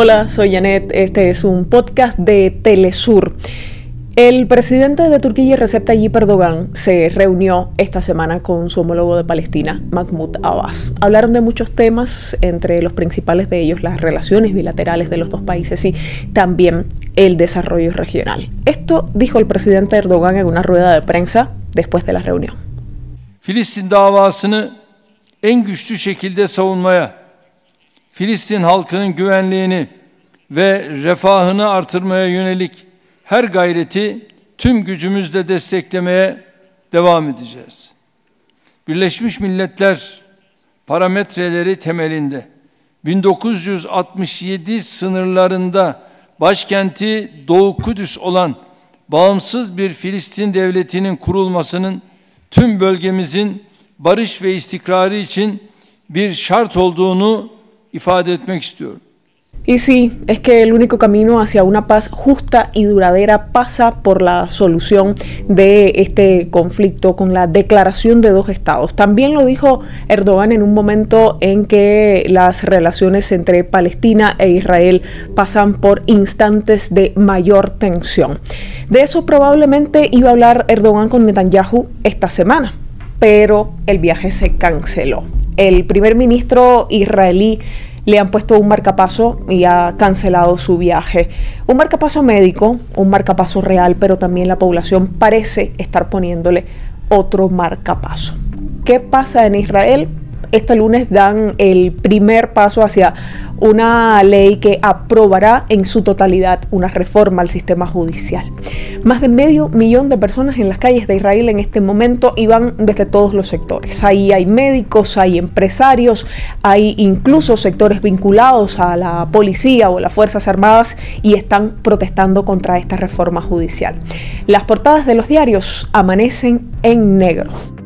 Hola, soy Janet. Este es un podcast de Telesur. El presidente de Turquía, Recep Tayyip Erdogan, se reunió esta semana con su homólogo de Palestina, Mahmoud Abbas. Hablaron de muchos temas, entre los principales de ellos las relaciones bilaterales de los dos países y también el desarrollo regional. Esto dijo el presidente Erdogan en una rueda de prensa después de la reunión. Filistin davasını en güçlü şekilde savunmaya Filistin halkının güvenliğini ve refahını artırmaya yönelik her gayreti tüm gücümüzle desteklemeye devam edeceğiz. Birleşmiş Milletler parametreleri temelinde 1967 sınırlarında başkenti Doğu Kudüs olan bağımsız bir Filistin devletinin kurulmasının tüm bölgemizin barış ve istikrarı için bir şart olduğunu ifade etmek istiyorum. Y sí, es que el único camino hacia una paz justa y duradera pasa por la solución de este conflicto con la declaración de dos estados. También lo dijo Erdogan en un momento en que las relaciones entre Palestina e Israel pasan por instantes de mayor tensión. De eso probablemente iba a hablar Erdogan con Netanyahu esta semana, pero el viaje se canceló. El primer ministro israelí le han puesto un marcapaso y ha cancelado su viaje. Un marcapaso médico, un marcapaso real, pero también la población parece estar poniéndole otro marcapaso. ¿Qué pasa en Israel? Este lunes dan el primer paso hacia una ley que aprobará en su totalidad una reforma al sistema judicial. Más de medio millón de personas en las calles de Israel en este momento y van desde todos los sectores. Ahí hay médicos, hay empresarios, hay incluso sectores vinculados a la policía o las Fuerzas Armadas y están protestando contra esta reforma judicial. Las portadas de los diarios amanecen en negro.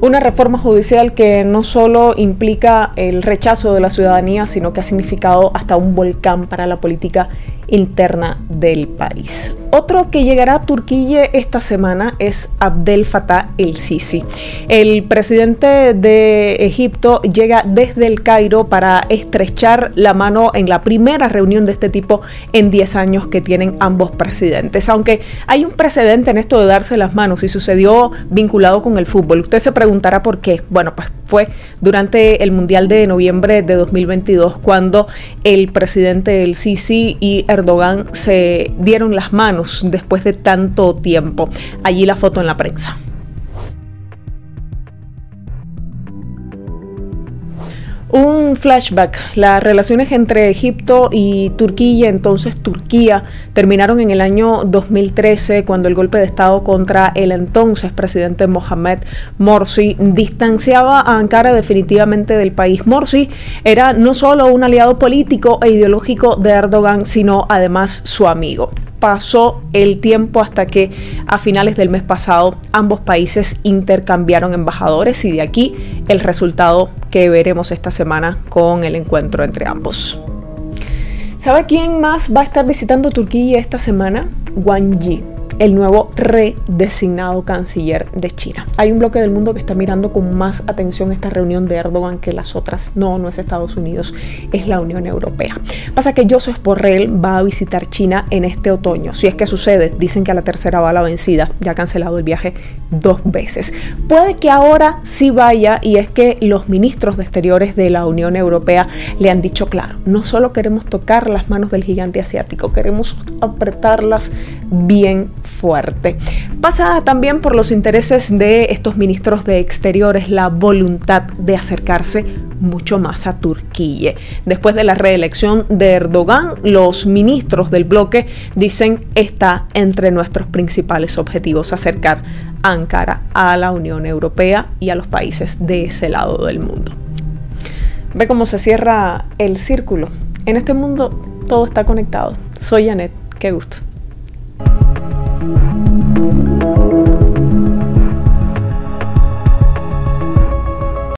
Una reforma judicial que no solo implica el rechazo de la ciudadanía, sino que ha significado hasta un volcán para la política interna del país. Otro que llegará a Turquía esta semana es Abdel Fattah el-Sisi. El presidente de Egipto llega desde el Cairo para estrechar la mano en la primera reunión de este tipo en 10 años que tienen ambos presidentes. Aunque hay un precedente en esto de darse las manos y sucedió vinculado con el fútbol. Usted se preguntará por qué. Bueno, pues fue durante el Mundial de noviembre de 2022 cuando el presidente el Sisi y Erdogan se dieron las manos después de tanto tiempo. Allí la foto en la prensa. Un flashback, las relaciones entre Egipto y Turquía, entonces Turquía, terminaron en el año 2013 cuando el golpe de Estado contra el entonces presidente Mohamed Morsi distanciaba a Ankara definitivamente del país. Morsi era no solo un aliado político e ideológico de Erdogan, sino además su amigo pasó el tiempo hasta que a finales del mes pasado ambos países intercambiaron embajadores y de aquí el resultado que veremos esta semana con el encuentro entre ambos. ¿Sabe quién más va a estar visitando Turquía esta semana? Wang Yi el nuevo redesignado canciller de China. Hay un bloque del mundo que está mirando con más atención esta reunión de Erdogan que las otras. No, no es Estados Unidos, es la Unión Europea. Pasa que Joseph Borrell va a visitar China en este otoño. Si es que sucede, dicen que a la tercera va la vencida, ya ha cancelado el viaje dos veces. Puede que ahora sí vaya y es que los ministros de Exteriores de la Unión Europea le han dicho claro, no solo queremos tocar las manos del gigante asiático, queremos apretarlas bien fuerte. Pasa también por los intereses de estos ministros de Exteriores la voluntad de acercarse mucho más a Turquía. Después de la reelección de Erdogan, los ministros del bloque dicen está entre nuestros principales objetivos acercar Ankara a la Unión Europea y a los países de ese lado del mundo. Ve cómo se cierra el círculo. En este mundo todo está conectado. Soy Janet, qué gusto.